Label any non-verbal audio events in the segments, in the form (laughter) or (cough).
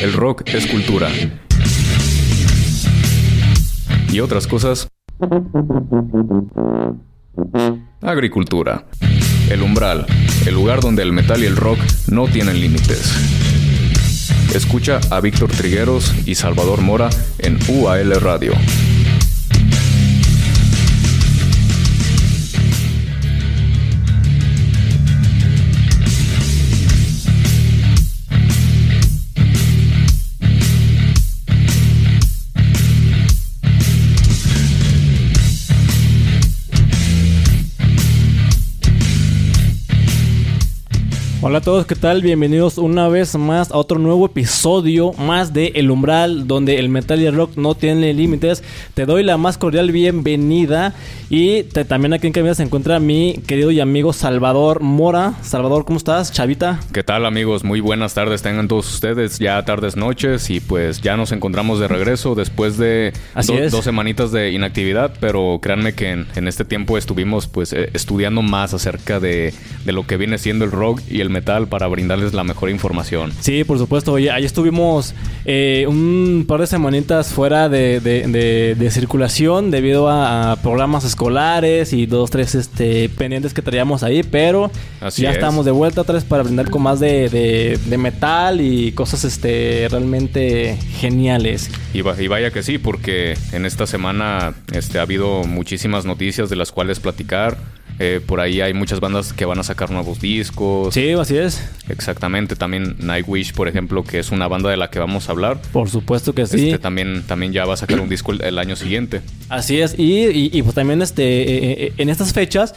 El rock es cultura. Y otras cosas. Agricultura. El umbral, el lugar donde el metal y el rock no tienen límites. Escucha a Víctor Trigueros y Salvador Mora en UAL Radio. Hola a todos, ¿qué tal? Bienvenidos una vez más a otro nuevo episodio más de El Umbral, donde el metal y el rock no tienen límites. Te doy la más cordial bienvenida y también aquí en cabina se encuentra mi querido y amigo Salvador Mora. Salvador, ¿cómo estás? Chavita. ¿Qué tal amigos? Muy buenas tardes tengan todos ustedes, ya tardes noches y pues ya nos encontramos de regreso después de dos semanitas de inactividad, pero créanme que en, este tiempo estuvimos pues eh, estudiando más acerca de, de lo que viene siendo el rock y el metal para brindarles la mejor información. Sí, por supuesto. Oye, ahí estuvimos eh, un par de semanitas fuera de, circulación debido a, programas escolares y dos, tres este, pendientes que traíamos ahí, pero ya estamos de vuelta vez para brindar con más de, metal y cosas este, realmente geniales. Y, y, vaya que sí, porque en esta semana este, ha habido muchísimas noticias de las cuales platicar. Eh, por ahí hay muchas bandas que van a sacar nuevos discos. Sí, así es. Exactamente. También Nightwish, por ejemplo, que es una banda de la que vamos a hablar. Por supuesto que sí. Este, también, también ya va a sacar un disco el, año siguiente. Así es. Y, y, pues también este, eh, eh, en estas fechas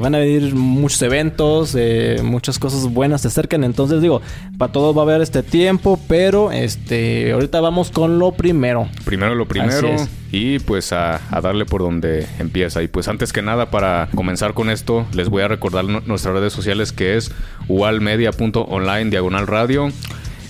van a venir muchos eventos, muchas cosas buenas se acercan. Entonces digo, para todo va a haber este tiempo, pero este ahorita vamos con lo primero. Primero lo primero y pues a, darle por donde empieza. Y pues antes que nada, para comenzar con esto, les voy a recordar nuestras redes sociales que es ualmedia.online diagonal radio.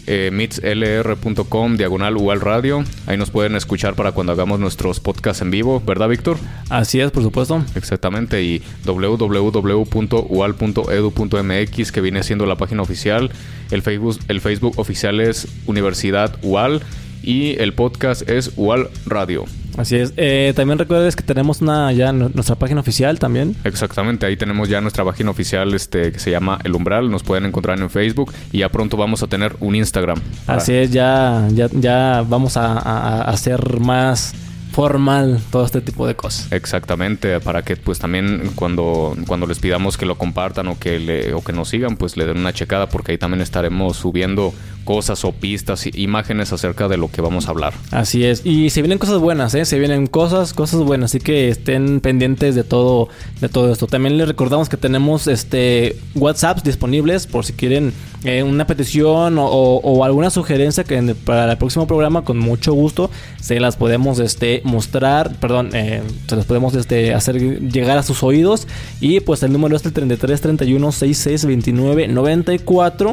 Eh, mitslr.com diagonal UAL Radio. Ahí nos pueden escuchar para cuando hagamos nuestros podcasts en vivo, ¿verdad, Víctor? Así es, por supuesto. Exactamente. Y www.ual.edu.mx, que viene siendo la página oficial. El Facebook, el Facebook oficial es Universidad UAL y el podcast es UAL Radio. Así es. Eh, también recuerdes que tenemos una ya nuestra página oficial también. Exactamente, ahí tenemos ya nuestra página oficial este que se llama El Umbral, nos pueden encontrar en Facebook y ya pronto vamos a tener un Instagram. Así es, ya, ya, ya vamos a hacer más formal todo este tipo de cosas. Exactamente, para que pues también cuando, cuando les pidamos que lo compartan o que, le, o que nos sigan, pues le den una checada porque ahí también estaremos subiendo cosas o pistas, imágenes acerca de lo que vamos a hablar. Así es, y se vienen cosas buenas, ¿eh? Se vienen cosas, cosas buenas, así que estén pendientes de todo, de todo esto. También les recordamos que tenemos este WhatsApps disponibles por si quieren eh, una petición o, alguna sugerencia que para el próximo programa con mucho gusto se las podemos este mostrar, perdón, eh, se las podemos este, hacer llegar a sus oídos. Y pues el número es el 33 31 66 29 94.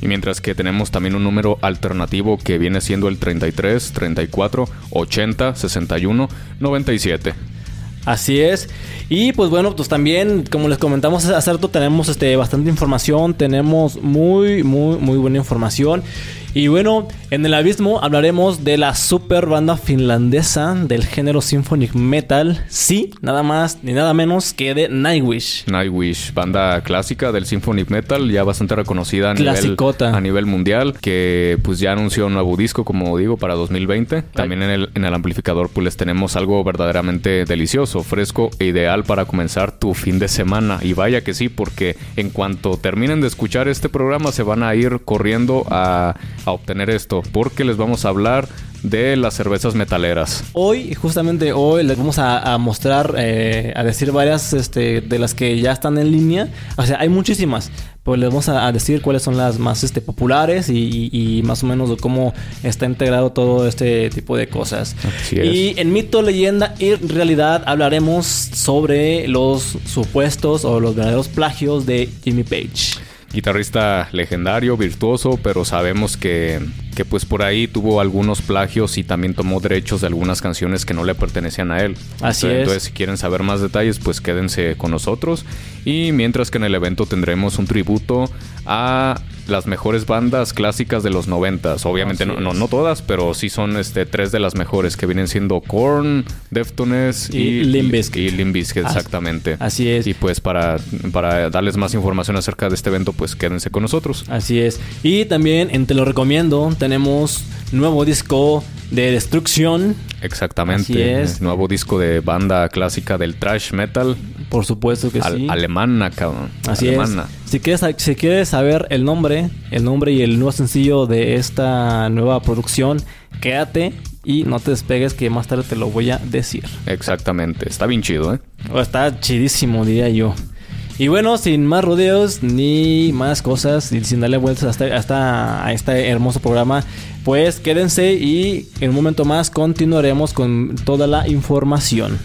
Y mientras que tenemos también un número alternativo que viene siendo el 33 34 80 61 97. Así es. Y pues bueno, pues también, como les comentamos hace rato, tenemos este, bastante información, tenemos muy, muy, muy buena información. Y bueno, en el abismo hablaremos de la super banda finlandesa del género symphonic metal. Sí, nada más ni nada menos que de Nightwish. Nightwish, banda clásica del symphonic metal, ya bastante reconocida a nivel, a nivel mundial, que pues ya anunció un nuevo disco, como digo, para 2020. También en el, en el amplificador pues les tenemos algo verdaderamente delicioso, fresco e ideal para comenzar tu fin de semana. Y vaya que sí, porque en cuanto terminen de escuchar este programa se van a ir corriendo a a obtener esto, porque les vamos a hablar de las cervezas metaleras. Hoy, justamente hoy, les vamos a, mostrar, eh, a decir varias este, de las que ya están en línea. O sea, hay muchísimas. Pues les vamos a, decir cuáles son las más este, populares y, más o menos de cómo está integrado todo este tipo de cosas. Y en mito, leyenda y realidad hablaremos sobre los supuestos o los verdaderos plagios de Jimmy Page guitarrista legendario, virtuoso, pero sabemos que que pues por ahí tuvo algunos plagios y también tomó derechos de algunas canciones que no le pertenecían a él. Así es. Entonces, si quieren saber más detalles, pues quédense con nosotros. Y mientras que en el evento tendremos un tributo a las mejores bandas clásicas de los noventas. Obviamente no, no, todas, pero sí son este tres de las mejores que vienen siendo Korn, Deftones y, y Limbisk. exactamente. Así es. Y pues para, para darles más información acerca de este evento, pues quédense con nosotros. Así es. Y también en Te lo recomiendo, tenemos nuevo disco de Destrucción. Exactamente. Así es. Nuevo disco de banda clásica del thrash metal. Por supuesto que sí. Alemana, cabrón. Así es. Si quieres, si quieres saber el nombre, el nombre y el nuevo sencillo de esta nueva producción, quédate y no te despegues que más tarde te lo voy a decir. Exactamente. Está bien chido, ¿eh? está chidísimo, diría yo. Y bueno, sin más rodeos ni más cosas y sin darle vueltas hasta, hasta a este hermoso programa, pues quédense y en un momento más continuaremos con toda la información.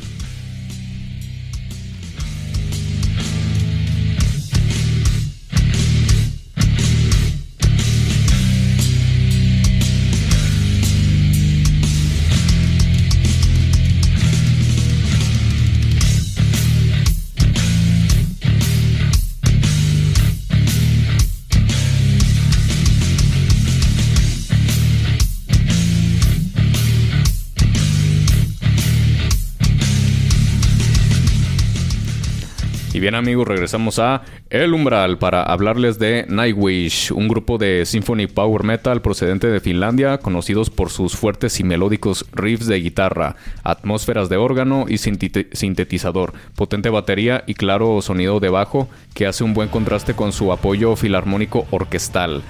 Bien amigos, regresamos a El Umbral para hablarles de Nightwish, un grupo de symphony power metal procedente de Finlandia, conocidos por sus fuertes y melódicos riffs de guitarra, atmósferas de órgano y sintetizador, potente batería y claro sonido de bajo que hace un buen contraste con su apoyo filarmónico orquestal.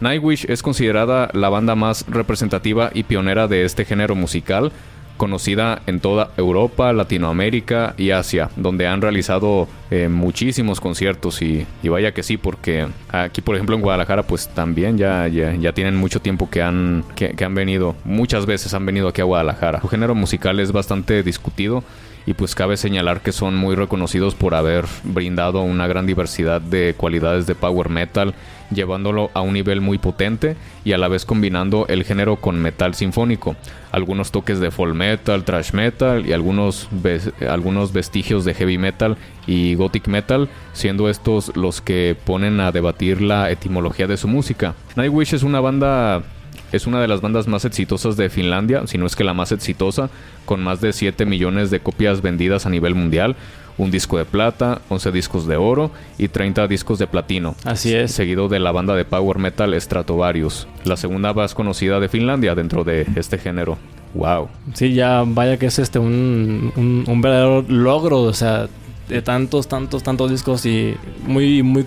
Nightwish es considerada la banda más representativa y pionera de este género musical, conocida en toda Europa, Latinoamérica y Asia, donde han realizado eh, muchísimos conciertos y, vaya que sí, porque aquí por ejemplo en Guadalajara pues también ya, ya, tienen mucho tiempo que han, que, han venido, muchas veces han venido aquí a Guadalajara. Su género musical es bastante discutido y pues cabe señalar que son muy reconocidos por haber brindado una gran diversidad de cualidades de power metal llevándolo a un nivel muy potente y a la vez combinando el género con metal sinfónico, algunos toques de folk metal, thrash metal y algunos, algunos vestigios de heavy metal y gothic metal, siendo estos los que ponen a debatir la etimología de su música. Nightwish es una banda es una de las bandas más exitosas de Finlandia, si no es que la más exitosa, con más de 7 millones de copias vendidas a nivel mundial, un disco de plata, 11 discos de oro y 30 discos de platino. Así es. Seguido de la banda de power metal Stratovarius, la segunda más conocida de Finlandia dentro de este género. Wow. Sí, ya vaya que es este un, un, un verdadero logro, o sea, de tantos, tantos, tantos discos y muy, muy,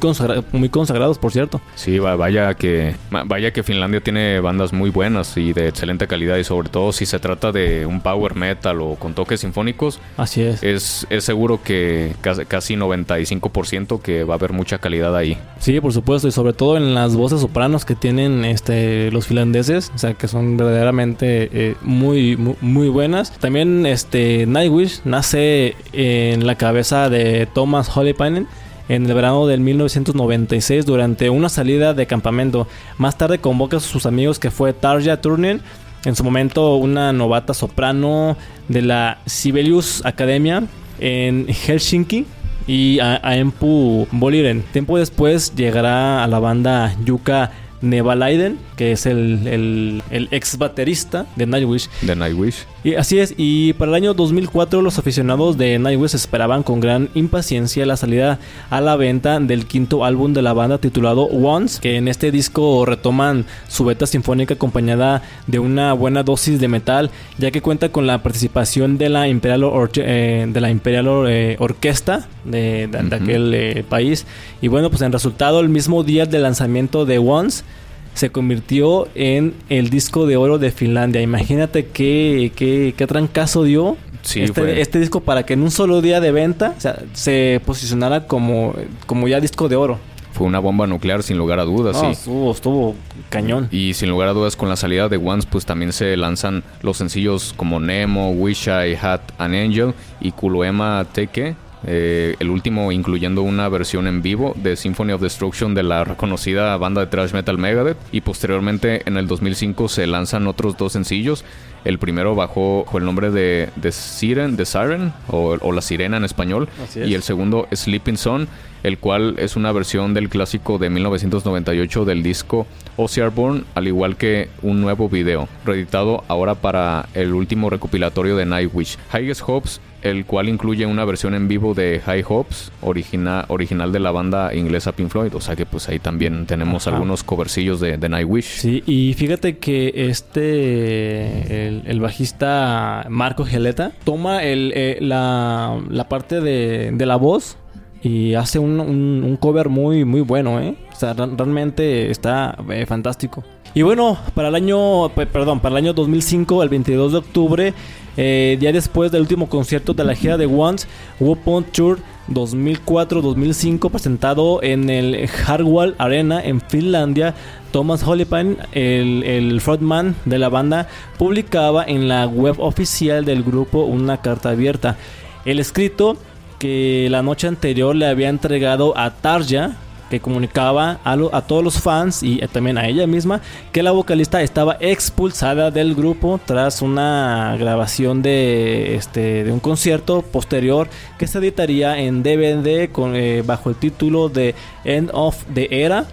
muy consagrados, por cierto. Sí, vaya que, vaya que Finlandia tiene bandas muy buenas y de excelente calidad y sobre todo si se trata de un power metal o con toques sinfónicos. Así es. Es, es seguro que casi, casi 95% que va a haber mucha calidad ahí. Sí, por supuesto y sobre todo en las voces sopranos que tienen este los finlandeses, o sea que son verdaderamente eh, muy, muy, muy buenas. También este Nightwish nace en la cabeza de Thomas Hollypainen en el verano del 1996 durante una salida de campamento. Más tarde convoca a sus amigos que fue Tarja Turner, en su momento una novata soprano de la Sibelius Academia en Helsinki y a, Empu Boliren. Tiempo después llegará a la banda Yuka Nevalaiden, que es el, el, ex baterista de Nightwish. De Nightwish. Y así es, y para el año 2004 los aficionados de Nightwish esperaban con gran impaciencia la salida a la venta del quinto álbum de la banda titulado Once, que en este disco retoman su beta sinfónica acompañada de una buena dosis de metal, ya que cuenta con la participación de la Imperial, eh, de la Imperial eh, Orquesta de, aquel eh, país. Y bueno, pues en resultado, el mismo día del lanzamiento de Once, se convirtió en el disco de oro de Finlandia. Imagínate qué, qué, qué trancazo dio este, este, disco para que en un solo día de venta se posicionara como, como ya disco de oro. Fue una bomba nuclear sin lugar a dudas, sí. Estuvo, estuvo cañón. Y sin lugar a dudas con la salida de Once pues también se lanzan los sencillos como Nemo, Wish I Had an Angel y Kuluema Teke eh, el último incluyendo una versión en vivo de Symphony of Destruction de la reconocida banda de thrash metal Megadeth y posteriormente en el 2005 se lanzan otros dos sencillos. El primero bajo, el nombre de, de Siren, de Siren o, o La Sirena en español y el segundo Sleeping Sun el cual es una versión del clásico de 1998 del disco Born, al igual que un nuevo video, reeditado ahora para el último recopilatorio de Nightwish. Highest Hopes, el cual incluye una versión en vivo de High Hopes, original de la banda inglesa Pink Floyd, o sea que pues ahí también tenemos algunos covercillos de, Nightwish. Sí, y fíjate que este, el, bajista Marco Geleta, toma el, eh, la, parte de, de la voz y hace un, un, cover muy, muy bueno, ¿eh? O sea, realmente está eh, fantástico. Y bueno, para el año, perdón, para el año 2005, el 22 de octubre, eh, día después del último concierto de la gira de Once, hubo Tour 2004-2005 presentado en el Hardwall Arena en Finlandia. Thomas Hollipine, el, el frontman de la banda, publicaba en la web oficial del grupo una carta abierta. El escrito que la noche anterior le había entregado a Tarja, que comunicaba a, a, todos los fans y también a ella misma que la vocalista estaba expulsada del grupo tras una grabación de, este, de un concierto posterior que se editaría en DVD con, eh, bajo el título de End of the Era.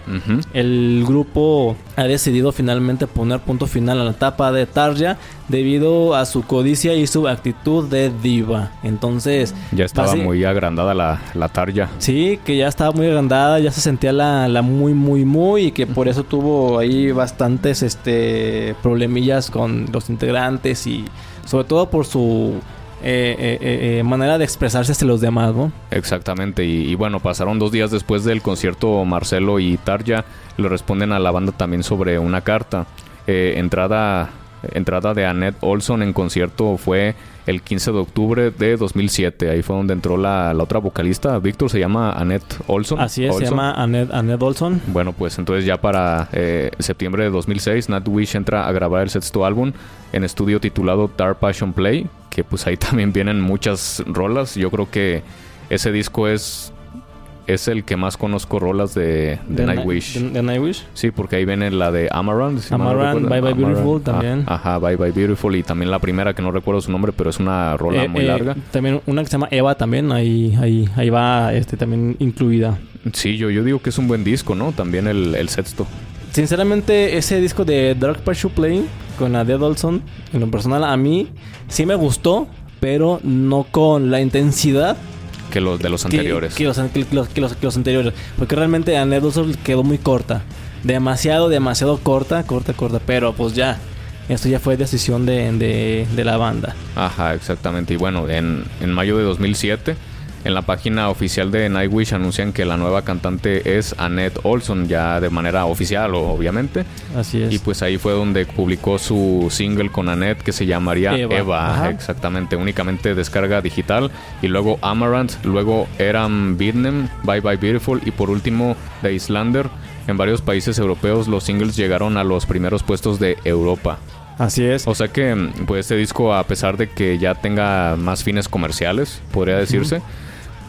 El grupo ha decidido finalmente poner punto final a la etapa de Tarja debido a su codicia y su actitud de diva. Entonces... Ya estaba muy agrandada la, la Tarja. Sí, que ya estaba muy agrandada, ya se sentía la, la muy, muy, muy y que por eso tuvo ahí bastantes este, problemillas con los integrantes y sobre todo por su eh, eh, eh, manera de expresarse hacia los demás, ¿no? Exactamente, y, bueno, pasaron dos días después del concierto Marcelo y Tarja le responden a la banda también sobre una carta. entrada, entrada de Annette Olson en concierto fue el 15 de octubre de 2007. Ahí fue donde entró la, otra vocalista. Víctor se llama Annette Olson. Así es, se llama Annette, Annette, Olson. Bueno, pues entonces ya para septiembre de 2006, Nat Wish entra a grabar el sexto álbum en estudio titulado Dark Passion Play, que pues ahí (laughs) también vienen muchas rolas. Yo creo que ese disco es es el que más conozco rolas de, de, Nightwish. De, Nightwish? Sí, porque ahí viene la de Amaranth. Si Amaranth, Bye Bye Beautiful también. Ah, ajá, Bye Bye Beautiful. Y también la primera, que no recuerdo su nombre, pero es una rola eh, muy eh, larga. También una que se llama Eva también, ahí, ahí, ahí va este también incluida. Sí, yo, yo digo que es un buen disco, ¿no? También el, el sexto. Sinceramente, ese disco de Dark Passion Play con la de Olson, en lo personal, a mí sí me gustó, pero no con la intensidad que los de los anteriores. Que, los, anteriores. Porque realmente Annette Olson quedó muy corta. Demasiado, demasiado corta, corta, corta. Pero pues ya. Esto ya fue decisión de, de, la banda. Ajá, exactamente. Y bueno, en, en mayo de 2007 en la página oficial de Nightwish anuncian que la nueva cantante es Annette Olson, ya de manera oficial, obviamente. Así es. Y pues ahí fue donde publicó su single con Annette que se llamaría Eva. exactamente, únicamente descarga digital. Y luego Amaranth, luego Eram Vietnam, Bye Bye Beautiful y por último The Islander. En varios países europeos los singles llegaron a los primeros puestos de Europa. Así es. O sea que, pues este disco, a pesar de que ya tenga más fines comerciales, podría decirse,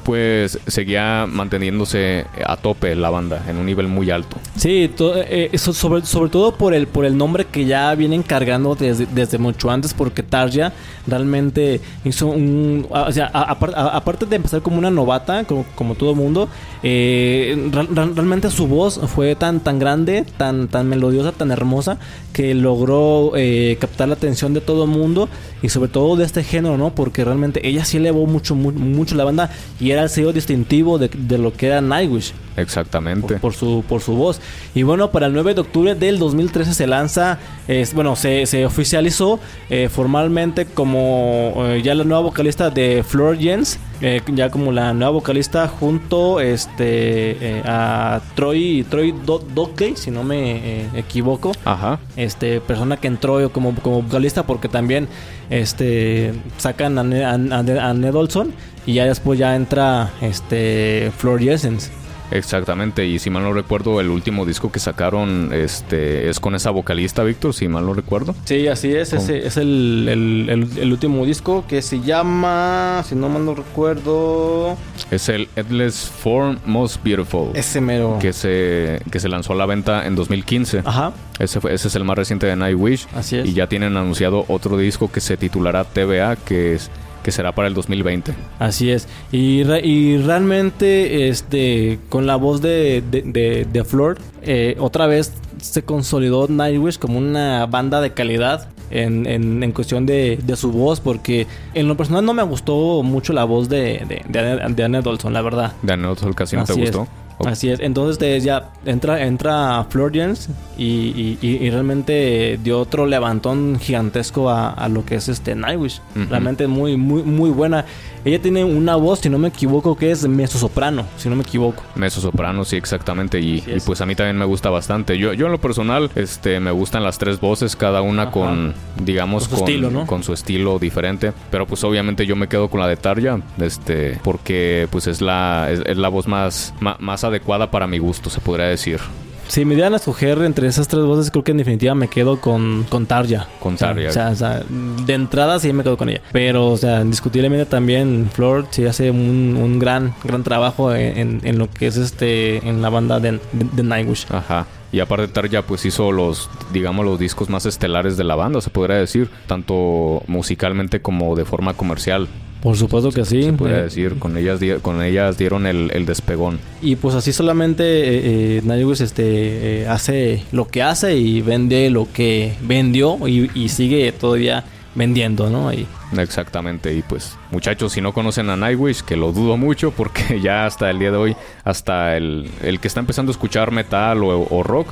pues seguía manteniéndose a tope la banda, en un nivel muy alto. Sí, eh, eso sobre, sobre todo por el, por el nombre que ya vienen cargando desde, desde mucho antes, porque Tarja realmente hizo un... O sea, aparte de empezar como una novata, como, como todo mundo, eh, realmente su voz fue tan, tan grande, tan, tan melodiosa, tan hermosa, que logró eh, captar la atención de todo el mundo y sobre todo de este género, ¿no? Porque realmente ella sí elevó mucho, mucho la banda y era el sello distintivo de, lo que era Nightwish. Exactamente. Por, su, por su voz. Y bueno, para el 9 de octubre del 2013 se lanza, es, bueno, se, se oficializó eh, formalmente como eh, ya la nueva vocalista de Flor Jens, eh, ya como la nueva vocalista junto este a Troy Troy Dockey, si no me equivoco. Ajá. Este persona que entró como, como vocalista porque también este sacan a, a, Ned Olson y ya después ya entra este Flor Jessens. Exactamente, y si mal no recuerdo, el último disco que sacaron este es con esa vocalista, Víctor, si mal no recuerdo. Sí, así es, ese es el, último disco que se llama, si no mal no recuerdo... Es el Endless Form Most Beautiful. Ese mero. Que se, que se lanzó a la venta en 2015. Ajá. Ese, ese es el más reciente de Nightwish. Así es. Y ya tienen anunciado otro disco que se titulará TVA, que es que será para el 2020. Así es. Y, y realmente, este, con la voz de, de, de, Flor, eh, otra vez se consolidó Nightwish como una banda de calidad en, en, en cuestión de, de, su voz, porque en lo personal no me gustó mucho la voz de, de, de Anne Dolson, la verdad. De Anne Dolson casi no te gustó. Así es. Entonces ya entra, entra Florians y, y, realmente dio otro levantón gigantesco a, lo que es este Nightwish. Realmente muy, muy, muy buena. Ella tiene una voz, si no me equivoco, que es soprano si no me equivoco. soprano sí, exactamente. Y, pues a mí también me gusta bastante. Yo, yo en lo personal, este, me gustan las tres voces, cada una con, digamos, con su, estilo, con su estilo diferente. Pero pues obviamente yo me quedo con la de Tarja, este, porque pues es la, es, la voz más, más adecuada para mi gusto, se podría decir. Si me dieran a escoger entre esas tres voces, creo que en definitiva me quedo con, con Tarja. Con Tarja. O sea, de entrada sí me quedo con ella. Pero, o sea, indiscutiblemente también Flor sí hace un, un gran, gran trabajo en, en, lo que es este, en la banda de, de, Nightwish. Ajá. Y aparte Tarja pues hizo los, digamos, los discos más estelares de la banda, se podría decir, tanto musicalmente como de forma comercial. Por supuesto que sí. Se puede decir, con ellas, con ellas dieron el, despegón. Y pues así solamente eh, eh este, eh, hace lo que hace y vende lo que vendió y, sigue todavía vendiendo, ¿no? Exactamente, y pues muchachos, si no conocen a Nightwish, que lo dudo mucho porque (laughs) ya hasta el día de hoy, hasta el, el que está empezando a escuchar metal o rock,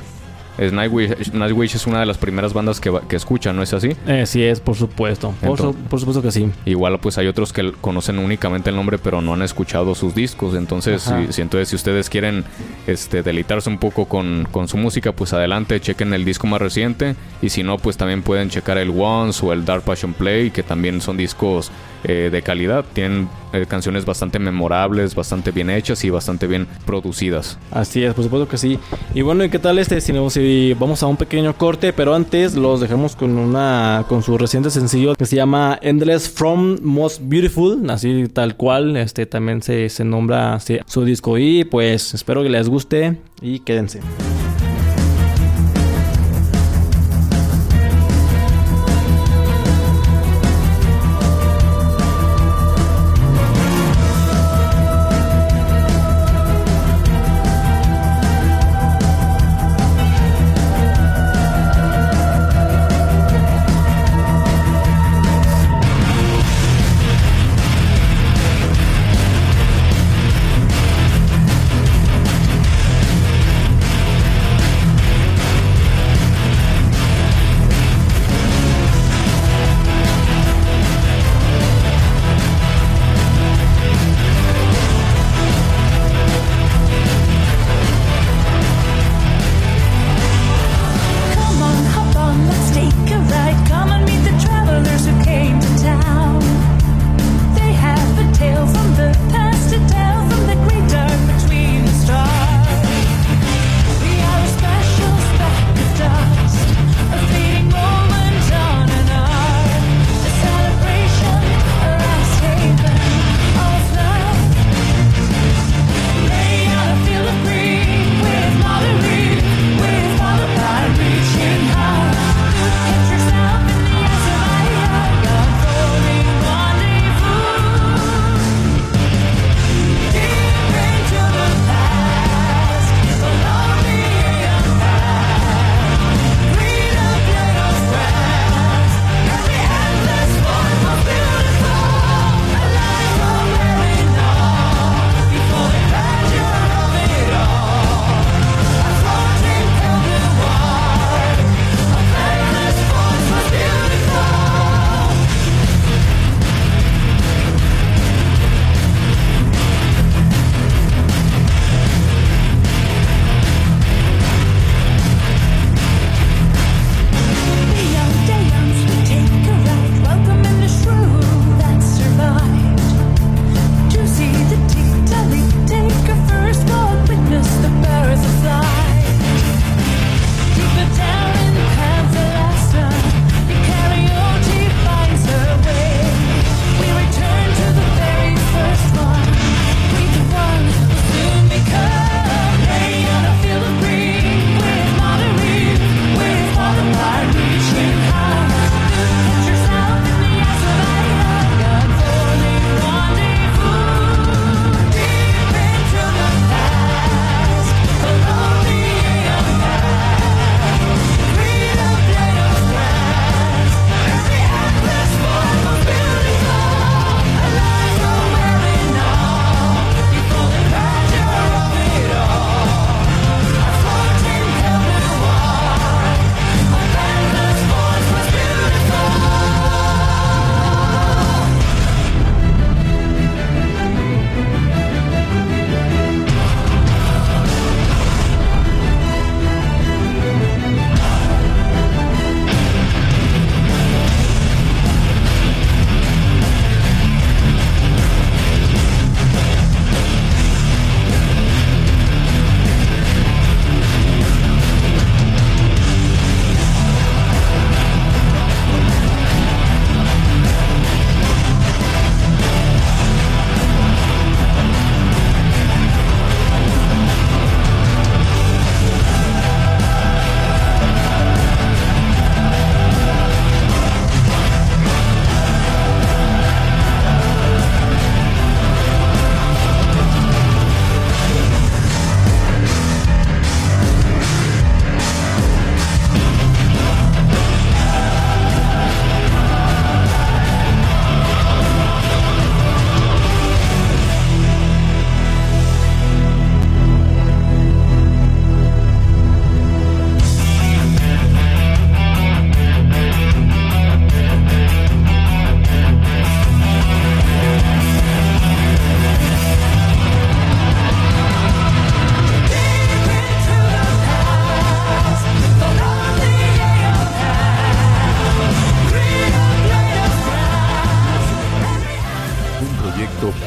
Nightwish, es una de las primeras bandas que, que escuchan, ¿no es así? Eh, sí es, por supuesto. Por, supuesto que sí. Igual pues hay otros que conocen únicamente el nombre pero no han escuchado sus discos. Entonces, si, entonces si ustedes quieren este, deleitarse un poco con, con, su música, pues adelante, chequen el disco más reciente. Y si no, pues también pueden checar el Once o el Dark Passion Play, que también son discos eh, de calidad. Tienen eh, canciones bastante memorables, bastante bien hechas y bastante bien producidas. Así es, por supuesto que sí. Y bueno, ¿y qué tal este? Si, si vamos a un pequeño corte, pero antes los dejamos con una con su reciente sencillo que se llama Endless From Most Beautiful, así tal cual, este también se, se nombra su disco y pues espero que les guste y quédense.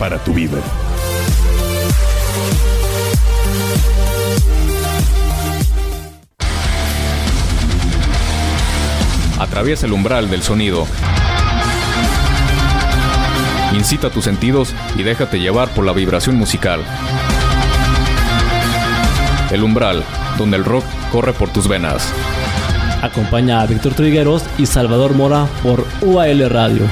Para tu vida. Atraviesa el umbral del sonido. Incita tus sentidos y déjate llevar por la vibración musical. El umbral, donde el rock corre por tus venas. Acompaña a Víctor Trigueros y Salvador Mora por UAL Radio.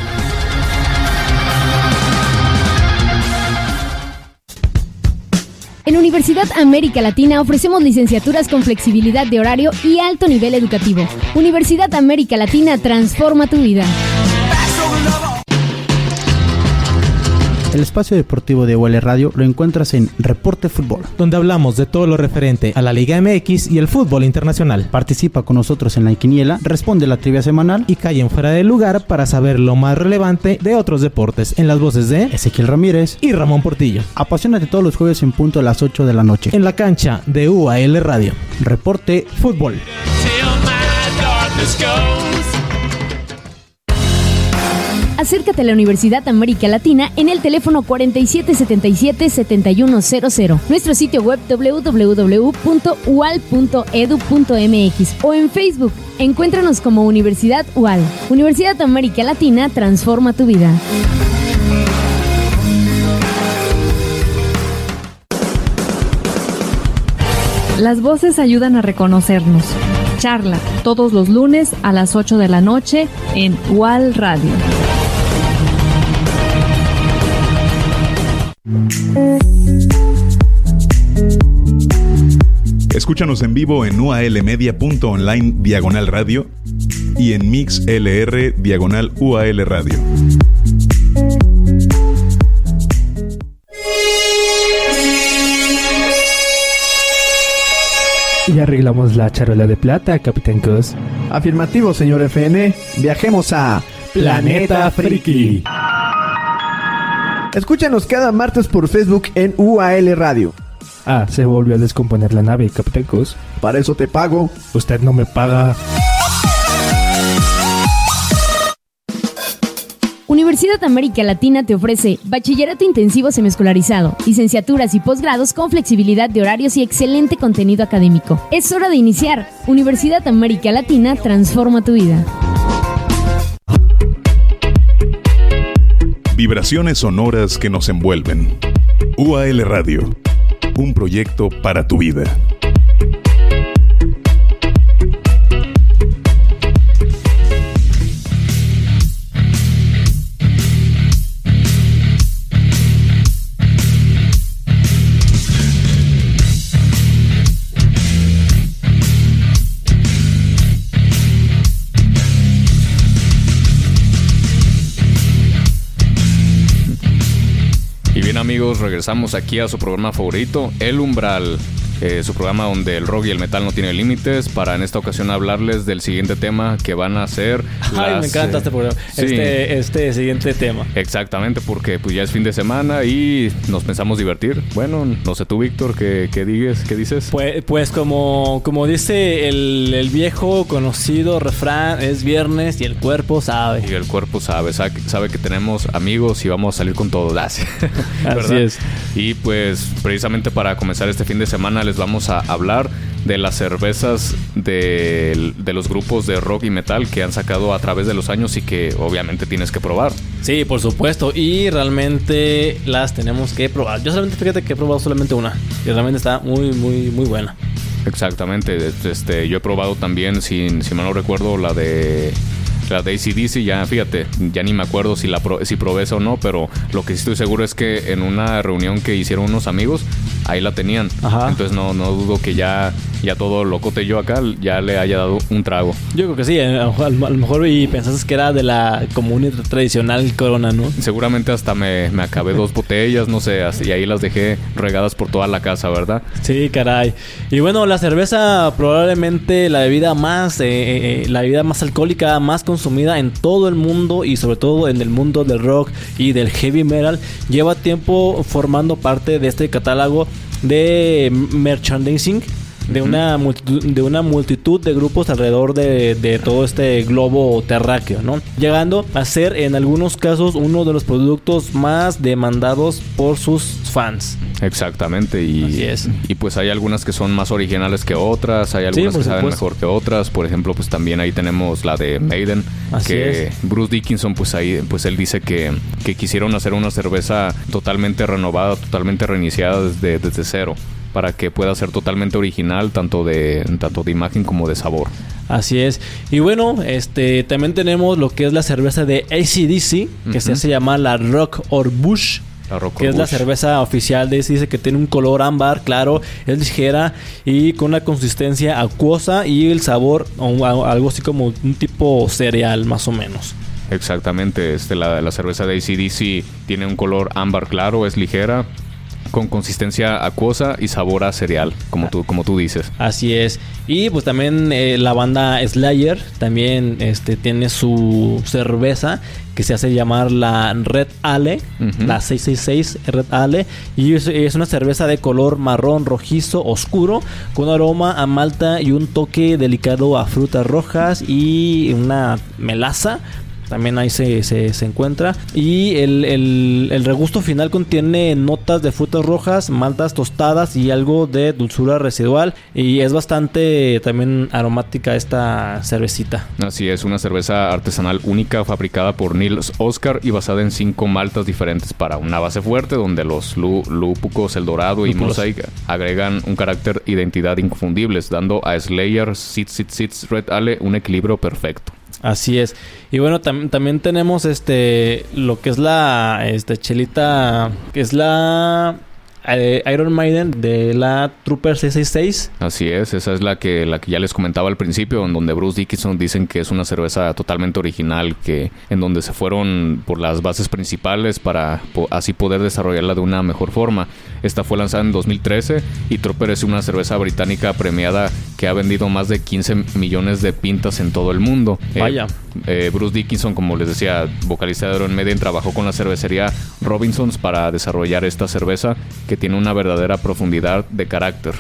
Universidad América Latina ofrecemos licenciaturas con flexibilidad de horario y alto nivel educativo. Universidad América Latina transforma tu vida. El espacio deportivo de UL Radio lo encuentras en Reporte Fútbol, donde hablamos de todo lo referente a la Liga MX y el fútbol internacional. Participa con nosotros en la quiniela, responde la trivia semanal y cae en fuera de lugar para saber lo más relevante de otros deportes en las voces de Ezequiel Ramírez y Ramón Portillo. Apasionate todos los jueves en punto a las 8 de la noche en la cancha de UAL Radio. Reporte Fútbol. Acércate a la Universidad América Latina en el teléfono 4777-7100, nuestro sitio web www.ual.edu.mx o en Facebook. Encuéntranos como Universidad UAL. Universidad América Latina transforma tu vida. Las voces ayudan a reconocernos. Charla todos los lunes a las 8 de la noche en UAL Radio. Escúchanos en vivo en ualmedia.online diagonal radio y en mixlr diagonal ual radio. Y arreglamos la charola de plata, Capitán Cos. Afirmativo, señor FN. Viajemos a Planeta Friki. Escúchanos cada martes por Facebook en UAL Radio. Ah, se volvió a descomponer la nave, Capitán Cos. Para eso te pago. Usted no me paga. Universidad América Latina te ofrece bachillerato intensivo semiescolarizado, licenciaturas y posgrados con flexibilidad de horarios y excelente contenido académico. Es hora de iniciar. Universidad América Latina transforma tu vida. Vibraciones sonoras que nos envuelven. UAL Radio, un proyecto para tu vida. Amigos, regresamos aquí a su programa favorito, El Umbral. Eh, su programa donde el rock y el metal no tienen límites, para en esta ocasión hablarles del siguiente tema que van a ser. Ay, me encanta este, programa, este, este, siguiente tema. Exactamente, porque pues ya es fin de semana y nos pensamos divertir. Bueno, no sé tú, Víctor, ¿qué, qué, dices, ¿qué dices? Pues, pues como, como dice el, el, viejo conocido refrán, es viernes y el cuerpo sabe. Y el cuerpo sabe, sabe, que tenemos amigos y vamos a salir con todo. (laughs) Así es. Y pues precisamente para comenzar este fin de semana les vamos a hablar de las cervezas de, los grupos de rock y metal que han sacado a través de los años y que obviamente tienes que probar. Sí, por supuesto. Y realmente las tenemos que probar. Yo solamente fíjate que he probado solamente una. Y realmente está muy, muy, muy buena. Exactamente. Este, yo he probado también, si, si mal no recuerdo, la de la de ACDC, ya fíjate, ya ni me acuerdo si la si probé esa o no, pero lo que sí estoy seguro es que en una reunión que hicieron unos amigos, ahí la tenían. Entonces no, no dudo que ya, ya todo locote yo acá ya le haya dado un trago. Yo creo que sí, eh, a lo mejor y pensaste que era de la común tradicional Corona, ¿no? Seguramente hasta me, me acabé dos (laughs) botellas, no sé, y ahí las dejé regadas por toda la casa, ¿verdad? Sí, caray. Y bueno, la cerveza probablemente la bebida más, eh, eh, la bebida más alcohólica, más con consumida en todo el mundo y sobre todo en el mundo del rock y del heavy metal, lleva tiempo formando parte de este catálogo de merchandising de, una multitud, de una multitud de grupos alrededor de, de todo este globo terráqueo, ¿no? Llegando a ser en algunos casos uno de los productos más demandados por sus fans. Exactamente, y, es. y pues hay algunas que son más originales que otras, hay algunas que saben mejor que otras, por ejemplo, pues también ahí tenemos la de Maiden, que Bruce Dickinson, pues ahí, pues él dice que, que quisieron hacer una cerveza totalmente renovada, totalmente reiniciada desde, desde cero para que pueda ser totalmente original tanto de tanto de imagen como de sabor. Así es. Y bueno, este también tenemos lo que es la cerveza de ACDC, que se hace llamar la Rock or Bush. que es la cerveza oficial de dice que tiene un color ámbar, claro, es ligera y con una consistencia acuosa y el sabor algo así como un tipo cereal más o menos. Exactamente, este, la, la cerveza de ACDC tiene un color ámbar claro, es ligera, con consistencia acuosa y sabor a cereal, como tú, como tú dices. Así es. Y pues también eh, la banda Slayer también este, tiene su cerveza que se hace llamar la Red Ale, la 666 Red Ale. Y es, es, una cerveza de color marrón rojizo oscuro, con aroma a malta y un toque delicado a frutas rojas y una melaza también ahí se, se, encuentra. Y el, el, regusto final contiene notas de frutas rojas, maltas tostadas y algo de dulzura residual. Y es bastante también aromática esta cervecita. Así es, una cerveza artesanal única fabricada por Nils Oscar y basada en cinco maltas diferentes para una base fuerte donde los lúpucos, el dorado y mosaic agregan un carácter identidad inconfundibles, dando a Slayer Sits Sits Sits Red Ale un equilibrio perfecto. Así es. Y bueno, también tenemos este lo que es la este chelita que es la eh, Iron Maiden de la Trooper 666. Así es, esa es la que, la que ya les comentaba al principio, en donde Bruce Dickinson dicen que es una cerveza totalmente original, que en donde se fueron por las bases principales para así poder desarrollarla de una mejor forma. Esta fue lanzada en 2013 y Trooper es una cerveza británica premiada que ha vendido más de 15 millones de pintas en todo el mundo. Eh, Vaya. Eh, Bruce Dickinson, como les decía, vocalista de Iron Maiden, trabajó con la cervecería Robinsons para desarrollar esta cerveza que tiene una verdadera profundidad de carácter.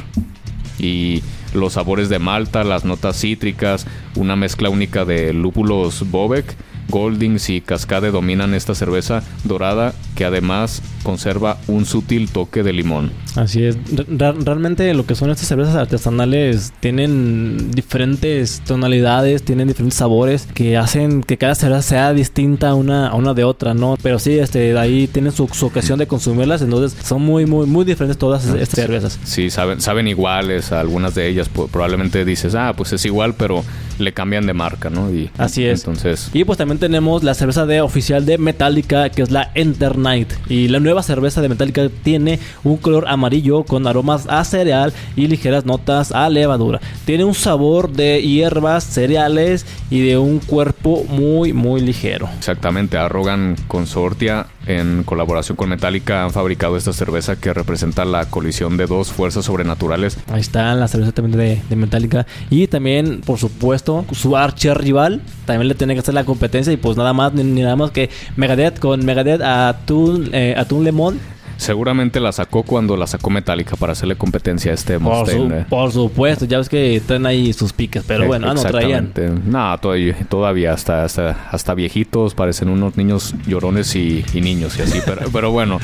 Y los sabores de malta, las notas cítricas, una mezcla única de lúpulos Bobek Goldings y Cascade dominan esta cerveza dorada que además conserva un sutil toque de limón. Así es. realmente lo que son estas cervezas artesanales tienen diferentes tonalidades, tienen diferentes sabores que hacen que cada cerveza sea distinta una, a una de otra, ¿no? Pero sí, este, ahí tienen su, ocasión de consumirlas, entonces son muy, muy, muy diferentes todas estas cervezas. Sí, saben, saben iguales, algunas de ellas probablemente dices, ah, pues es igual, pero le cambian de marca, ¿no? Y Así es. Entonces... Y pues también tenemos la cerveza de oficial de Metallica, que es la Enter Night. Y la nueva cerveza de Metallica tiene un color amarillo con aromas a cereal y ligeras notas a levadura. Tiene un sabor de hierbas, cereales y de un cuerpo muy, muy ligero. Exactamente, Arrogan Consortia en colaboración con Metallica han fabricado esta cerveza que representa la colisión de dos fuerzas sobrenaturales. Ahí está la cerveza también de, Metallica. Y también, por supuesto, su archer rival también le tiene que hacer la competencia. Y pues nada más ni, nada más que Megadeth con Megadeth Atún, eh, Atún Lemon Seguramente la sacó cuando la sacó Metallica para hacerle competencia a este Mustaine. Por, supuesto, ya ves que traen ahí sus piques, pero bueno, ah, no traían. No, todavía, todavía hasta, hasta, viejitos, parecen unos niños llorones y, niños y así, pero, pero bueno.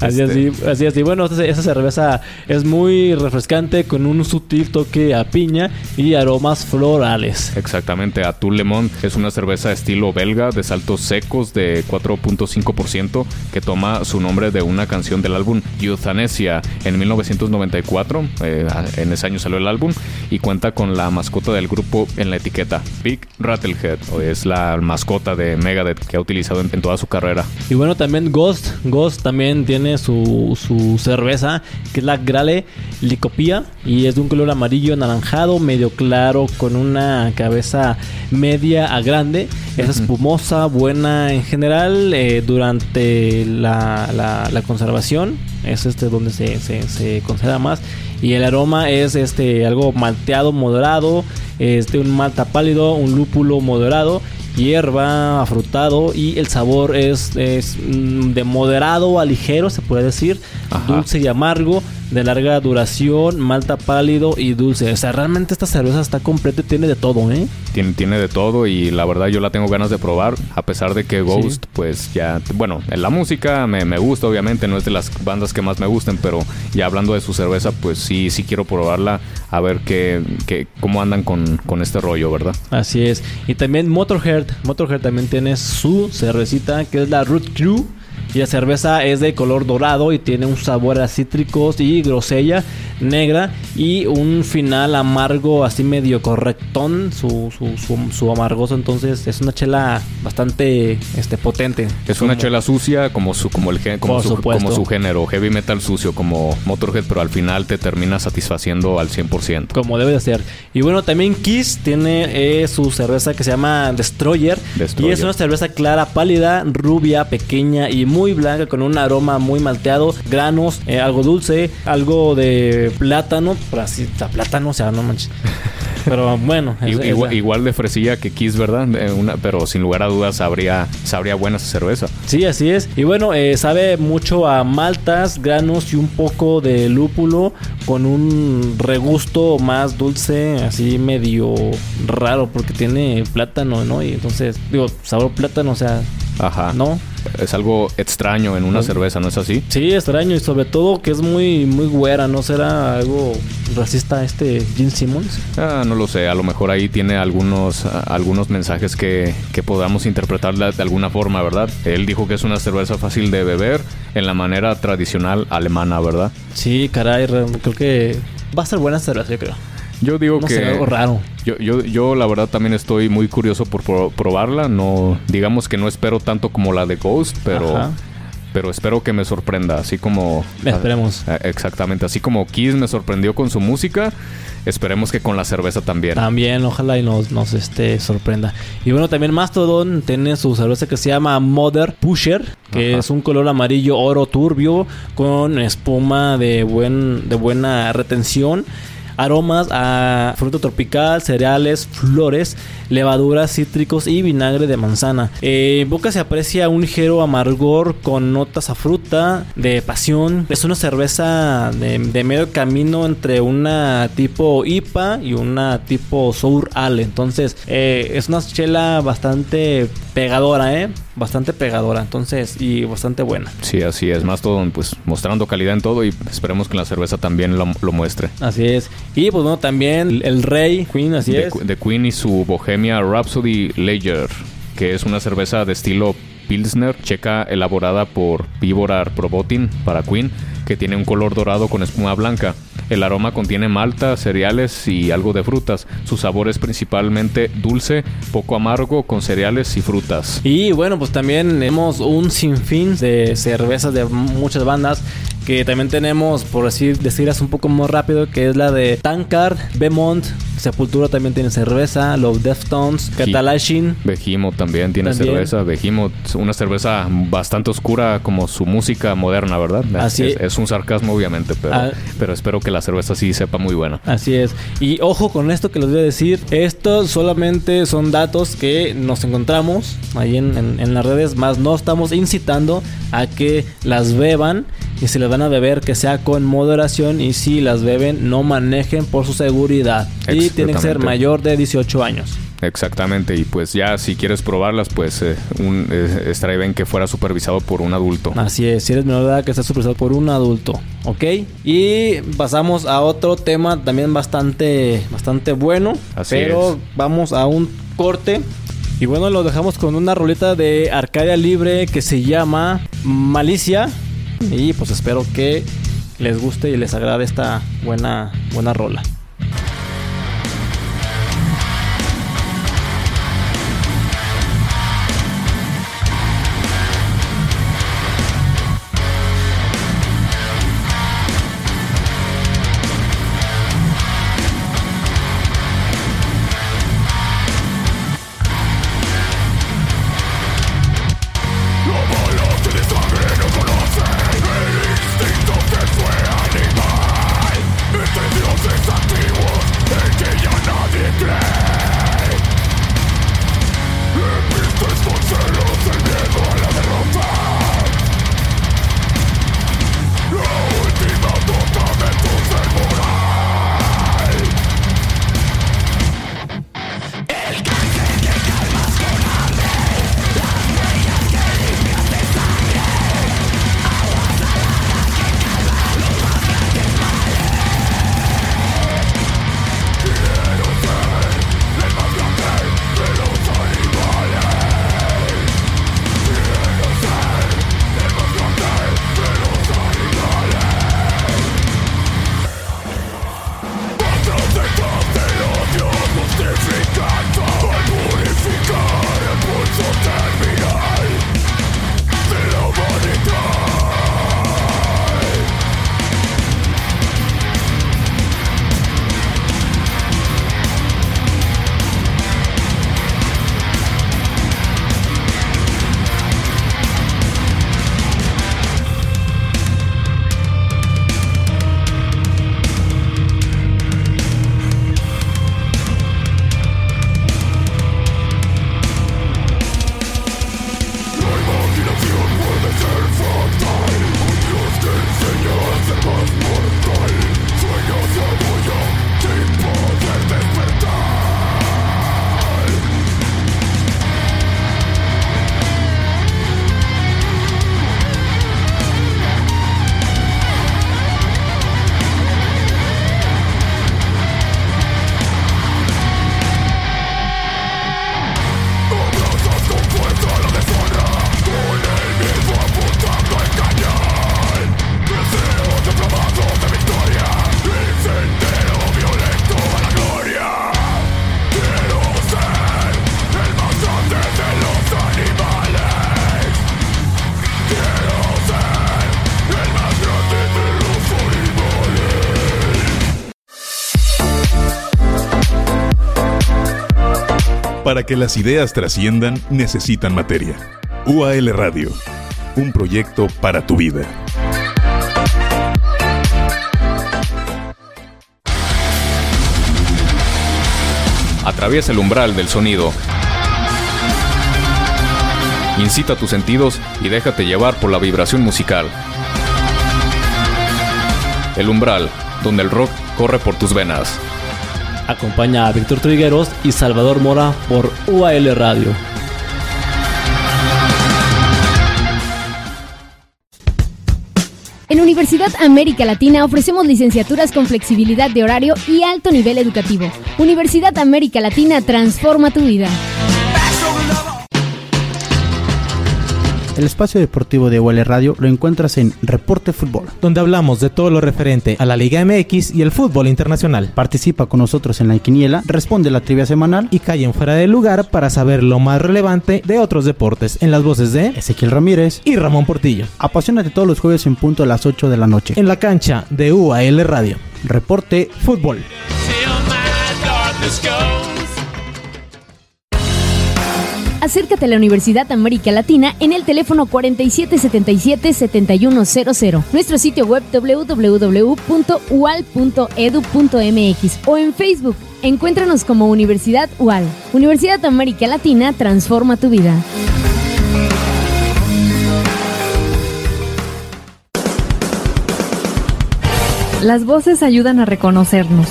así, (laughs) así, este así, así. Bueno, esa cerveza es muy refrescante con un sutil toque a piña y aromas florales. Exactamente, Atul Lemon es una cerveza estilo belga de saltos secos de 4.5% que toma su nombre de una canción del álbum Euthanasia en 1994. Eh, en ese año salió el álbum y cuenta con la mascota del grupo en la etiqueta Big Rattlehead. Es la mascota de Megadeth que ha utilizado en, toda su carrera. Y bueno, también Ghost. Ghost también tiene su, su cerveza que es la Grale Licopía y es de un color amarillo anaranjado, medio claro, con una cabeza media a grande. Es espumosa, buena en general eh, durante la, la, la conservación es este donde se, se, considera más. Y el aroma es este algo malteado moderado, este un malta pálido, un lúpulo moderado, hierba, afrutado y el sabor es, es mm, de moderado a ligero, se puede decir, dulce y amargo, de larga duración, malta pálido y dulce. O sea, realmente esta cerveza está completa y tiene de todo, ¿eh? Tiene, tiene de todo y la verdad yo la tengo ganas de probar, a pesar de que Ghost, pues ya, bueno, en la música me, me, gusta, obviamente, no es de las bandas que más me gusten, pero ya hablando de su cerveza, pues sí, sí quiero probarla, a ver qué, qué cómo andan con, con este rollo, ¿verdad? Así es. Y también Motorhead, Motorhead también tiene su cervecita, que es la Root Crew. Y la cerveza es de color dorado y tiene un sabor a cítricos y grosella negra y un final amargo así medio correctón, su, su, su, amargoso. Entonces es una chela bastante este, potente. Es una chela sucia como su, como el, como su, como su género, heavy metal sucio como Motorhead, pero al final te termina satisfaciendo al 100%. Como debe de ser. Y bueno, también Kiss tiene eh, su cerveza que se llama Destroyer, Destroyer. Y es una cerveza clara, pálida, rubia, pequeña y muy blanca con un aroma muy malteado, granos, eh, algo dulce, algo de plátano, por así, plátano, o sea, no manches. (laughs) Pero bueno, igual, de fresilla que Kiss, ¿verdad? Una, pero sin lugar a dudas sabría, sabría buena esa cerveza. Sí, así es. Y bueno, eh, sabe mucho a maltas, granos y un poco de lúpulo con un regusto más dulce, así medio raro porque tiene plátano, ¿no? Y entonces, digo, sabor plátano, o sea, Ajá. ¿no? Es algo extraño en una cerveza, ¿no es así? Sí, extraño y sobre todo que es muy muy güera, ¿no será algo racista este Gene Simmons? Ah, no lo sé, a lo mejor ahí tiene algunos algunos mensajes que, que podamos interpretar de, alguna forma, ¿verdad? Él dijo que es una cerveza fácil de beber en la manera tradicional alemana, ¿verdad? Sí, caray, creo que va a ser buena cerveza, yo creo. Yo digo que. algo raro. Yo, yo, yo, la verdad, también estoy muy curioso por probarla. No, digamos que no espero tanto como la de Ghost, pero. Pero espero que me sorprenda, así como... Esperemos. exactamente, así como Kiss me sorprendió con su música, esperemos que con la cerveza también. También, ojalá y nos, nos este, sorprenda. Y bueno, también Mastodon tiene su cerveza que se llama Mother Pusher, que es un color amarillo oro turbio con espuma de, buen, de buena retención aromas a fruta tropical, cereales, flores, levaduras, cítricos y vinagre de manzana. Eh, en boca se aprecia un ligero amargor con notas a fruta, de pasión. Es una cerveza de, medio camino entre una tipo IPA y una tipo Sour Ale. Entonces, eh, es una chela bastante pegadora, ¿eh? Bastante pegadora, entonces, y bastante buena. Sí, así es. Más todo, pues, mostrando calidad en todo y esperemos que la cerveza también lo, muestre. Así es. Y, pues, bueno, también el, Rey, Queen, así es. De Queen y su Bohemia Rhapsody Lager, que es una cerveza de estilo Pilsner checa elaborada por Víbora Probotin para Queen, que tiene un color dorado con espuma blanca. El aroma contiene malta, cereales y algo de frutas. Su sabor es principalmente dulce, poco amargo, con cereales y frutas. Y bueno, pues también tenemos un sinfín de cervezas de muchas bandas que también tenemos, por así decirlas un poco más rápido, que es la de Tankard, Bemont, Sepultura también tiene cerveza, Love Deftones, Catalashin. Behemoth también tiene cerveza, Behemoth, una cerveza bastante oscura como su música moderna, ¿verdad? Así es, es un sarcasmo obviamente, pero, ah. pero espero que la cerveza sí sepa muy buena. Así es. Y ojo con esto que les voy a decir, estos solamente son datos que nos encontramos ahí en, en las redes, más no estamos incitando a que las beban y si las van a beber que sea con moderación y si las beben no manejen por su seguridad y tiene que ser mayor de 18 años. Exactamente, y pues ya si quieres probarlas, pues eh, un, eh, estaría bien que fuera supervisado por un adulto. Así es, si eres menor de edad, que esté supervisado por un adulto, ¿ok? Y pasamos a otro tema también bastante, bastante bueno, Así pero vamos a un corte. Y bueno, lo dejamos con una roleta de Arcadia Libre que se llama Malicia y pues espero que les guste y les agrade esta buena, buena rola. Para que las ideas trasciendan, necesitan materia. UAL Radio, un proyecto para tu vida. Atraviesa el umbral del sonido. Incita tus sentidos y déjate llevar por la vibración musical. El umbral, donde el rock corre por tus venas. Acompaña a Víctor Trigueros y Salvador Mora por UAL Radio. En Universidad América Latina ofrecemos licenciaturas con flexibilidad de horario y alto nivel educativo. Universidad América Latina transforma tu vida. El espacio deportivo de UL Radio lo encuentras en Reporte Fútbol, donde hablamos de todo lo referente a la Liga MX y el fútbol internacional. Participa con nosotros en la quiniela, responde la trivia semanal y cae en fuera de lugar para saber lo más relevante de otros deportes en las voces de Ezequiel Ramírez y Ramón Portillo. Apasionate todos los jueves en punto a las 8 de la noche en la cancha de UAL Radio. Reporte Fútbol. Acércate a la Universidad América Latina en el teléfono 4777-7100, nuestro sitio web www.ual.edu.mx o en Facebook. Encuéntranos como Universidad UAL. Universidad América Latina transforma tu vida. Las voces ayudan a reconocernos.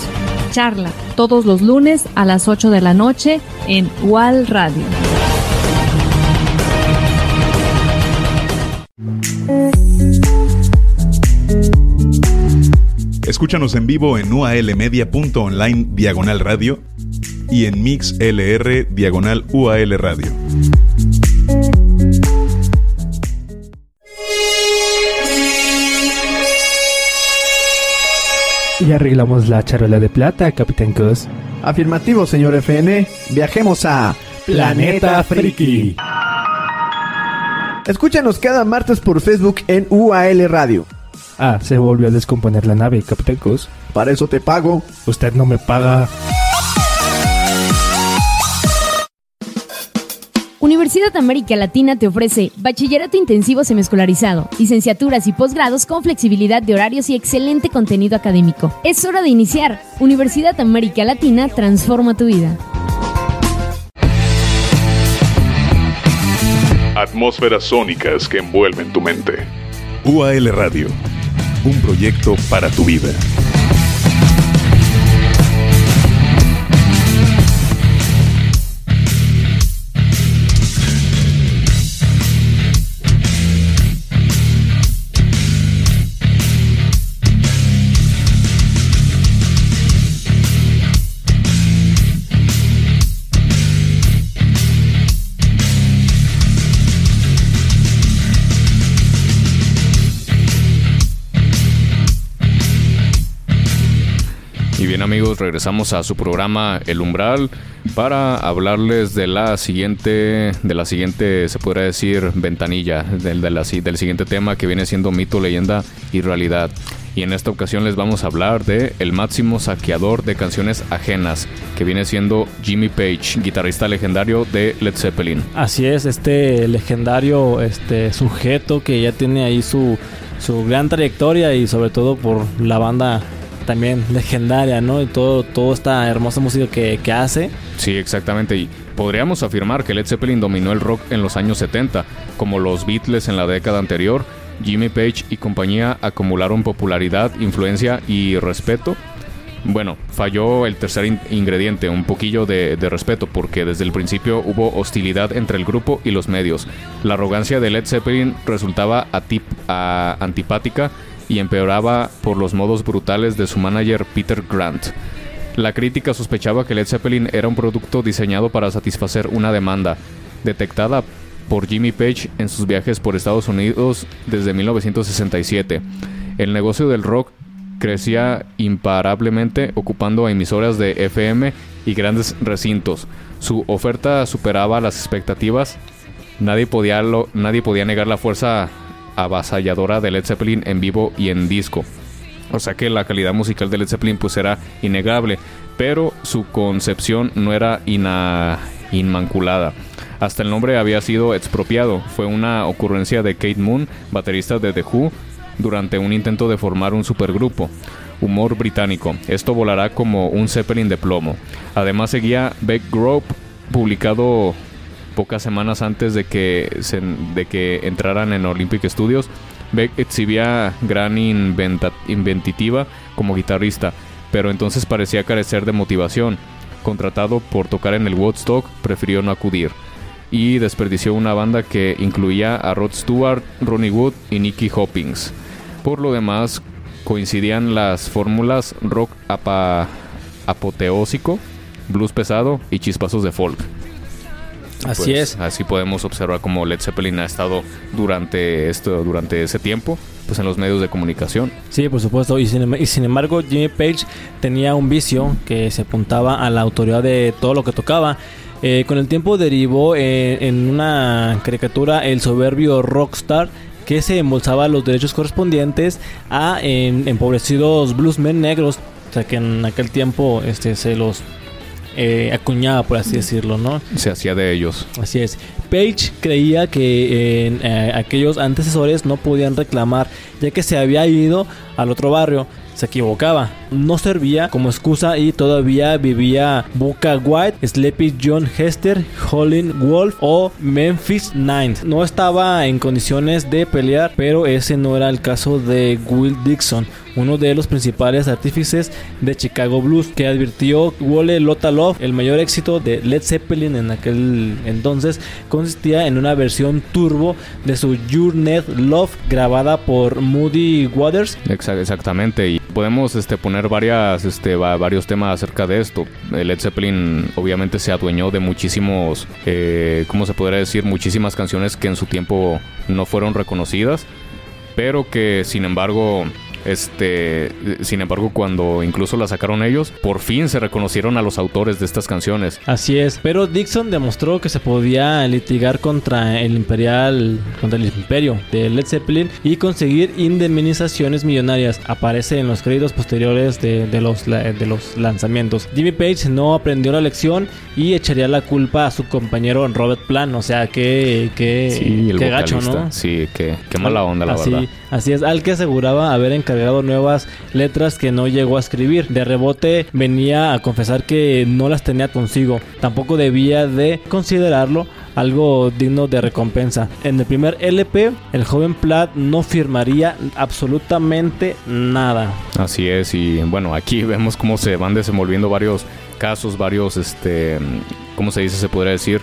Charla todos los lunes a las 8 de la noche en UAL Radio. Escúchanos en vivo en ualmedia.online diagonal radio y en mixlr diagonal ual radio. Y arreglamos la charola de plata, Capitán Cos. Afirmativo, señor FN. Viajemos a Planeta Friki. Escúchanos cada martes por Facebook en UAL Radio. Ah, se volvió a descomponer la nave, Capitán Cos. Para eso te pago. Usted no me paga. Universidad América Latina te ofrece bachillerato intensivo semiescolarizado, licenciaturas y posgrados con flexibilidad de horarios y excelente contenido académico. Es hora de iniciar. Universidad América Latina transforma tu vida. Atmósferas sónicas que envuelven tu mente. UAL Radio, un proyecto para tu vida. Amigos, regresamos a su programa El Umbral para hablarles de la siguiente, de la siguiente, se podría decir, ventanilla, del, del siguiente tema que viene siendo mito, leyenda y realidad. Y en esta ocasión les vamos a hablar de el máximo saqueador de canciones ajenas, que viene siendo Jimmy Page, guitarrista legendario de Led Zeppelin. Así es, este legendario este sujeto que ya tiene ahí su, su gran trayectoria y sobre todo por la banda también (laughs) legendaria, ¿no? Y todo, toda esta hermosa música que, que, hace. Sí, exactamente. Y podríamos afirmar que Led Zeppelin dominó el rock en los años 70, como los Beatles en la década anterior. Jimmy Page y compañía acumularon popularidad, influencia y respeto. Bueno, falló el tercer ingrediente, un poquillo de, de, respeto, porque desde el principio hubo hostilidad entre el grupo y los medios. La arrogancia de Led Zeppelin resultaba antipática y empeoraba por los modos brutales de su manager Peter Grant. La crítica sospechaba que Led Zeppelin era un producto diseñado para satisfacer una demanda, detectada por Jimmy Page en sus viajes por Estados Unidos desde 1967. El negocio del rock crecía imparablemente ocupando emisoras de FM y grandes recintos. Su oferta superaba las expectativas. Nadie podía, nadie podía negar la fuerza avasalladora de Led Zeppelin en vivo y en disco. O sea que la calidad musical de Led Zeppelin pues era innegable, pero su concepción no era inmaculada. Hasta el nombre había sido expropiado. Fue una ocurrencia de Kate Moon, baterista de The Who, durante un intento de formar un supergrupo. Humor británico. Esto volará como un Zeppelin de plomo. Además seguía Beck Grove, publicado pocas semanas antes de que, de que entraran en Olympic Studios. Beck exhibía gran inventitiva como guitarrista, pero entonces parecía carecer de motivación. Contratado por tocar en el Woodstock, prefirió no acudir y desperdició una banda que incluía a Rod Stewart, Ronnie Wood y Nicky Hoppings. Por lo demás, coincidían las fórmulas rock apoteósico, blues pesado y chispazos de folk. Así pues, es. Así podemos observar cómo Led Zeppelin ha estado durante esto, durante ese tiempo, pues en los medios de comunicación. Sí, por supuesto. Y sin, y sin embargo, Jimmy Page tenía un vicio que se apuntaba a la autoridad de todo lo que tocaba eh, con el tiempo derivó eh, en una caricatura el soberbio rockstar que se embolsaba los derechos correspondientes a empobrecidos bluesmen negros, o sea que en aquel tiempo este se los eh, acuñaba, por así decirlo, ¿no? Se hacía de ellos. Así es. Page creía que aquellos antecesores no podían reclamar, ya que se había ido al otro barrio se equivocaba. No servía como excusa y todavía vivía Boca White, Sleepy John Hester, Holling Wolf o Memphis Nine. No estaba en condiciones de pelear, pero ese no era el caso de Will Dixon uno de los principales artífices de Chicago Blues, que advirtió Wole Lotta Love, el mayor éxito de Led Zeppelin en aquel entonces, consistía en una versión turbo de su Your Net Love grabada por Moody Waters. Exactamente, y podemos este, poner varias, este, varios temas acerca de esto. Led Zeppelin obviamente se adueñó de muchísimos, eh, ¿cómo se podría decir? Muchísimas canciones que en su tiempo no fueron reconocidas, pero que sin embargo este, sin embargo, cuando incluso la sacaron ellos, por fin se reconocieron a los autores de estas canciones. Así es, pero Dixon demostró que se podía litigar contra el imperial, contra el imperio de Led Zeppelin y conseguir indemnizaciones millonarias. Aparece en los créditos posteriores de, los, de los lanzamientos. Jimmy Page no aprendió la lección y echaría la culpa a su compañero Robert Plant. O sea, que, que, gacho, ¿no? Sí, que, mala onda, la verdad. Así es, al que aseguraba haber encargado nuevas letras que no llegó a escribir. De rebote venía a confesar que no las tenía consigo. Tampoco debía de considerarlo algo digno de recompensa. En el primer LP, el joven Platt no firmaría absolutamente nada. Así es, y bueno, aquí (laughs) vemos cómo se van desenvolviendo varios casos, varios, este, ¿cómo se dice? Se podría decir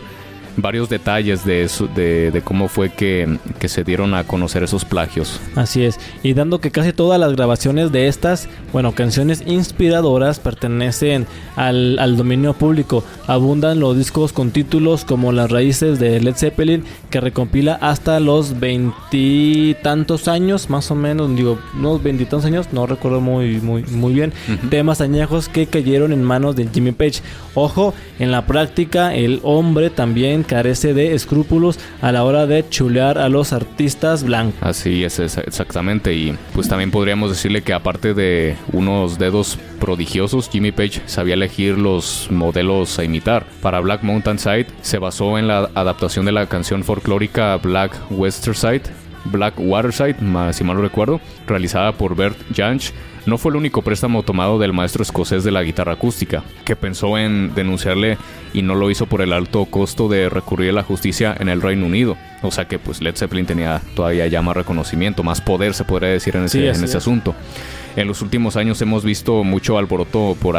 varios detalles de, eso, de, cómo fue que, se dieron a conocer esos plagios. Así es, y dando que casi todas las grabaciones de estas, bueno, canciones inspiradoras pertenecen al, al dominio público. Abundan los discos con títulos como Las Raíces de Led Zeppelin, que recompila hasta los veintitantos años, más o menos, digo, unos veintitantos años, no recuerdo muy, muy, muy bien, temas añejos que cayeron en manos de Jimmy Page. Ojo, en la práctica, el hombre también carece de escrúpulos a la hora de chulear a los artistas blancos. Así es, exactamente. Y pues también podríamos decirle que aparte de unos dedos prodigiosos, Jimmy Page sabía elegir los modelos a imitar. Para Black Mountain Side se basó en la adaptación de la canción folclórica Black Western Side Black Waterside, si mal no recuerdo, realizada por Bert Jansch, no fue el único préstamo tomado del maestro escocés de la guitarra acústica, que pensó en denunciarle y no lo hizo por el alto costo de recurrir a la justicia en el Reino Unido. O sea que pues Led Zeppelin tenía todavía ya más reconocimiento, más poder se podría decir en ese, en ese asunto. En los últimos años hemos visto mucho alboroto por,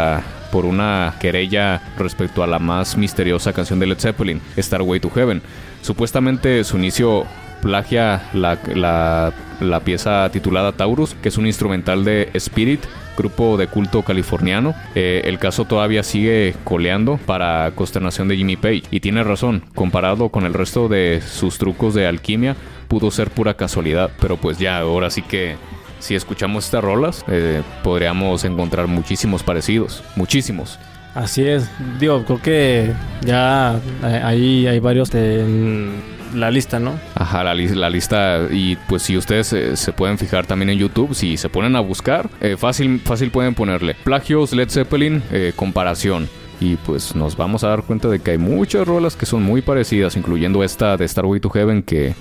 por una querella respecto a la más misteriosa canción de Led Zeppelin, Star Way to Heaven. Supuestamente su inicio plagia la, la, pieza titulada Taurus, que es un instrumental de Spirit, grupo de culto californiano. Eh, el caso todavía sigue coleando para consternación de Jimmy Page. Y tiene razón, comparado con el resto de sus trucos de alquimia, pudo ser pura casualidad. Pero pues ya, ahora sí que si escuchamos estas rolas, eh, podríamos encontrar muchísimos parecidos. Muchísimos. Así es, digo, creo que ya eh, ahí hay varios en la lista, ¿no? Ajá, la, la lista. Y pues si ustedes eh, se pueden fijar también en YouTube, si se ponen a buscar, eh, fácil, fácil pueden ponerle plagios Led Zeppelin, comparación. y pues nos vamos a dar cuenta de que hay muchas rolas que son muy parecidas, incluyendo esta de Starway to Heaven que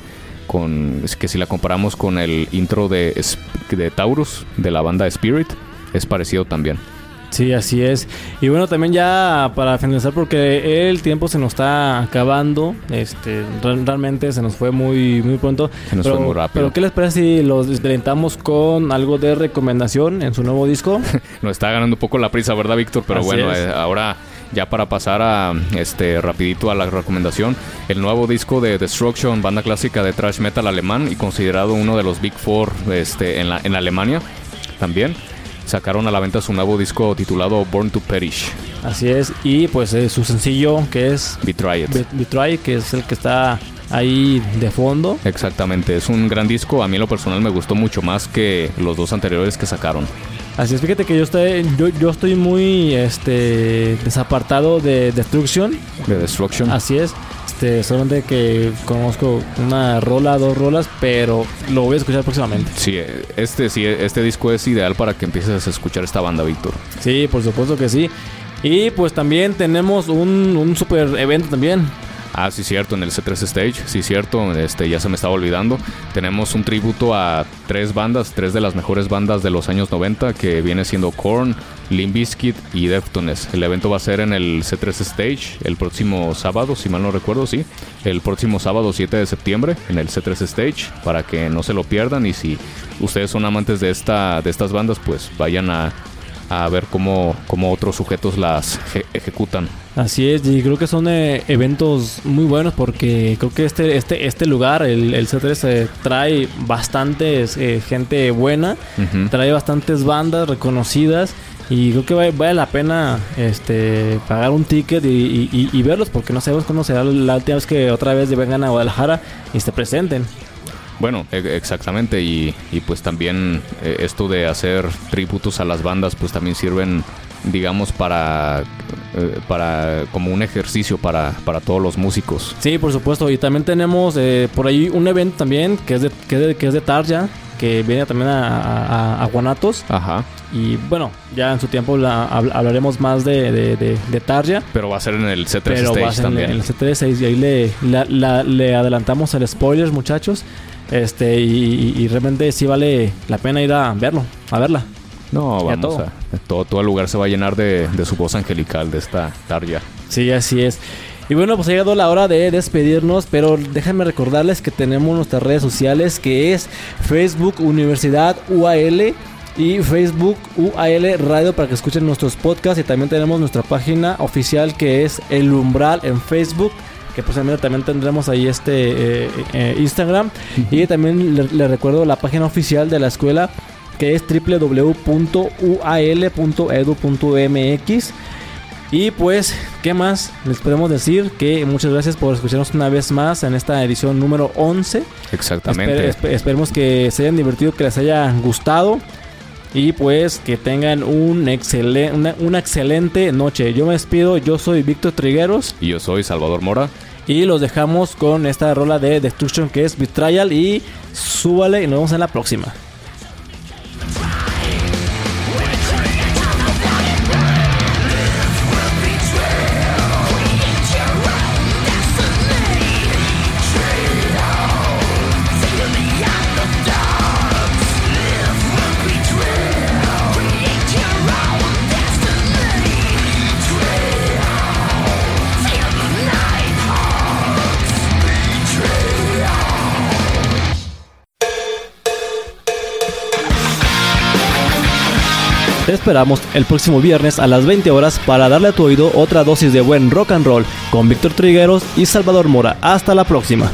con que si la comparamos con el intro de, de Taurus de la banda Spirit es parecido también. Sí, así es. Y bueno, también ya para finalizar, porque el tiempo se nos está acabando, este, realmente se nos fue muy, muy pronto. Se nos fue muy rápido. Pero ¿qué les parece si los desdelentamos con algo de recomendación en su nuevo disco? (laughs) nos está ganando un poco la prisa, ¿verdad, Víctor? Pero bueno, eh, ahora ya para pasar a este rapidito a la recomendación, el nuevo disco de Destruction, banda clásica de thrash metal alemán y considerado uno de los Big Four este, en, la, en Alemania también sacaron a la venta su nuevo disco titulado Born to Perish. Así es, y pues eh, su sencillo que es Betray It. Betray, que es el que está ahí de fondo. Exactamente, es un gran disco. A mí en lo personal me gustó mucho más que los dos anteriores que sacaron. Así es, fíjate que yo estoy, yo, yo estoy muy este, desapartado de Destruction. De Destruction. Así es. Este, solamente que conozco una rola, dos rolas, pero lo voy a escuchar próximamente. Sí, este, sí, este disco es ideal para que empieces a escuchar esta banda, Víctor. Sí, por supuesto que sí. Y pues también tenemos un, un super evento también. Ah, sí, cierto, en el C3 Stage, sí, cierto, este, ya se me estaba olvidando. Tenemos un tributo a tres bandas, tres de las mejores bandas de los años 90, que viene siendo Korn, Limp Bizkit y Deftones. El evento va a ser en el C3 Stage el próximo sábado, si mal no recuerdo, sí. El próximo sábado 7 de septiembre en el C3 Stage, para que no se lo pierdan. Y si ustedes son amantes de, esta, de estas bandas, pues vayan a, a ver cómo, cómo otros sujetos las ejecutan. Así es, y creo que son eh, eventos muy buenos porque creo que este, este, este lugar, el, el C3, eh, trae bastantes eh, gente buena, trae bastantes bandas reconocidas y creo que vale, la pena este pagar un ticket y, verlos porque no sabemos cuándo será la última vez que otra vez vengan a Guadalajara y se presenten. Bueno, e, exactamente, y, y pues también esto de hacer tributos a las bandas, pues también sirven digamos, para, eh, para como un ejercicio para, para todos los músicos. Sí, por supuesto. Y también tenemos eh, por ahí un evento también que es de, que es de, Tarja, que viene también a, a, Guanatos. Ajá. Y bueno, ya en su tiempo hablaremos más de, de, Tarja. Pero va a ser en el C3 Pero va a ser también. En el C3 y ahí le, le adelantamos el spoiler, muchachos. Este, y, y realmente sí vale la pena ir a verlo, a verla. No, vamos a, todo, todo el lugar se va a llenar de, su voz angelical, de esta Tarja. Sí, así es. Y bueno, pues ha llegado la hora de despedirnos, pero déjenme recordarles que tenemos nuestras redes sociales, que es Facebook Universidad UAL y Facebook UAL Radio para que escuchen nuestros podcasts y también tenemos nuestra página oficial que es El Umbral en Facebook que posiblemente también tendremos ahí este eh, eh, Instagram y también les le recuerdo la página oficial de la escuela que es www.ual.edu.mx. Y pues, ¿qué más les podemos decir? Que muchas gracias por escucharnos una vez más en esta edición número 11. Exactamente. esperemos que se hayan divertido, que les haya gustado. Y pues que tengan un una, una excelente noche. Yo me despido, yo soy Víctor Trigueros. Y yo soy Salvador Mora. Y los dejamos con esta rola de Destruction que es Betrayal. Y súbale y nos vemos en la próxima. Esperamos el próximo viernes a las 20 horas para darle a tu oído otra dosis de buen rock and roll con Víctor Trigueros y Salvador Mora. Hasta la próxima.